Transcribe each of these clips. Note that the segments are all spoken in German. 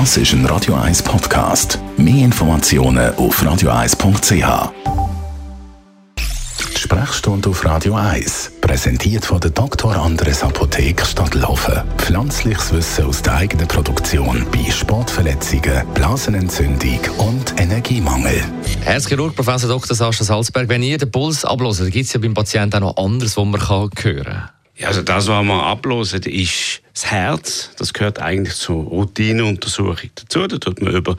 Das ist ein Radio 1 Podcast. Mehr Informationen auf radio1.ch. Die Sprechstunde auf Radio 1, präsentiert von der Dr. Andres Apotheke Stadtlaufen. Pflanzliches Wissen aus der eigenen Produktion bei Sportverletzungen, Blasenentzündung und Energiemangel. Herzchirurg Professor Dr. Sascha Salzberg, wenn ihr den Puls ablöst, gibt es ja beim Patienten auch noch anderes, was man hören kann. Ja, also das, was wir ablosen, ist das Herz. Das gehört eigentlich zur Routineuntersuchung dazu. Da tut man über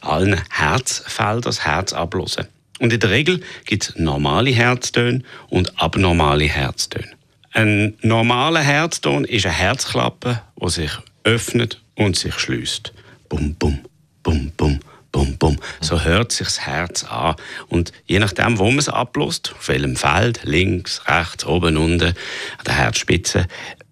allen Herzfeldern das Herz ablosen. Und in der Regel gibt es normale Herztöne und abnormale Herztöne. Ein normaler Herzton ist eine Herzklappe, die sich öffnet und sich schließt. Bum, bum. So hört sich das Herz an. Und je nachdem, wo man es ablässt, auf welchem Feld, links, rechts, oben, unten, an der Herzspitze,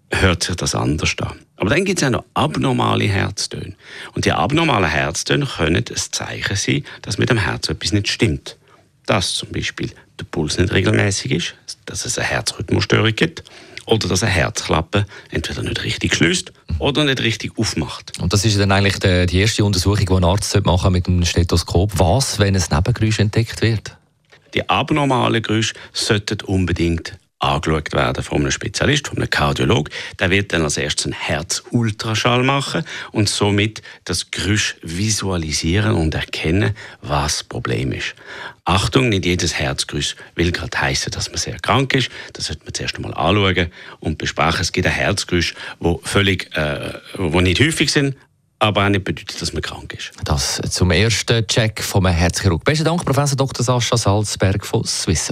hört sich das anders an. Aber dann gibt es auch noch abnormale Herztöne. Und die abnormalen Herztöne können ein Zeichen sein, dass mit dem Herz etwas nicht stimmt. Dass zum Beispiel der Puls nicht regelmäßig ist, dass es eine Herzrhythmusstörung gibt oder dass eine Herzklappe entweder nicht richtig schließt oder nicht richtig aufmacht. Und das ist dann eigentlich die, erste Untersuchung, die ein Arzt machen mit einem Stethoskop. Was, wenn ein Nebengeräusch entdeckt wird? Die abnormalen Geräusche sollten unbedingt angeschaut werden von einem Spezialist, von einem Kardiolog. Der wird dann als erstes einen Herzultraschall machen und somit das Geräusch visualisieren und erkennen, was das Problem ist. Achtung, nicht jedes Herzgeräusch will gerade heißen, dass man sehr krank ist. Das sollte man zuerst einmal anschauen und besprechen. Es gibt ein Herzgeräusch, wo völlig, äh, wo nicht häufig sind, aber auch nicht bedeutet, dass man krank ist. Das zum ersten Check vom Herzchirurg. Besten Dank, Professor Dr. Sascha Salzberg von Swiss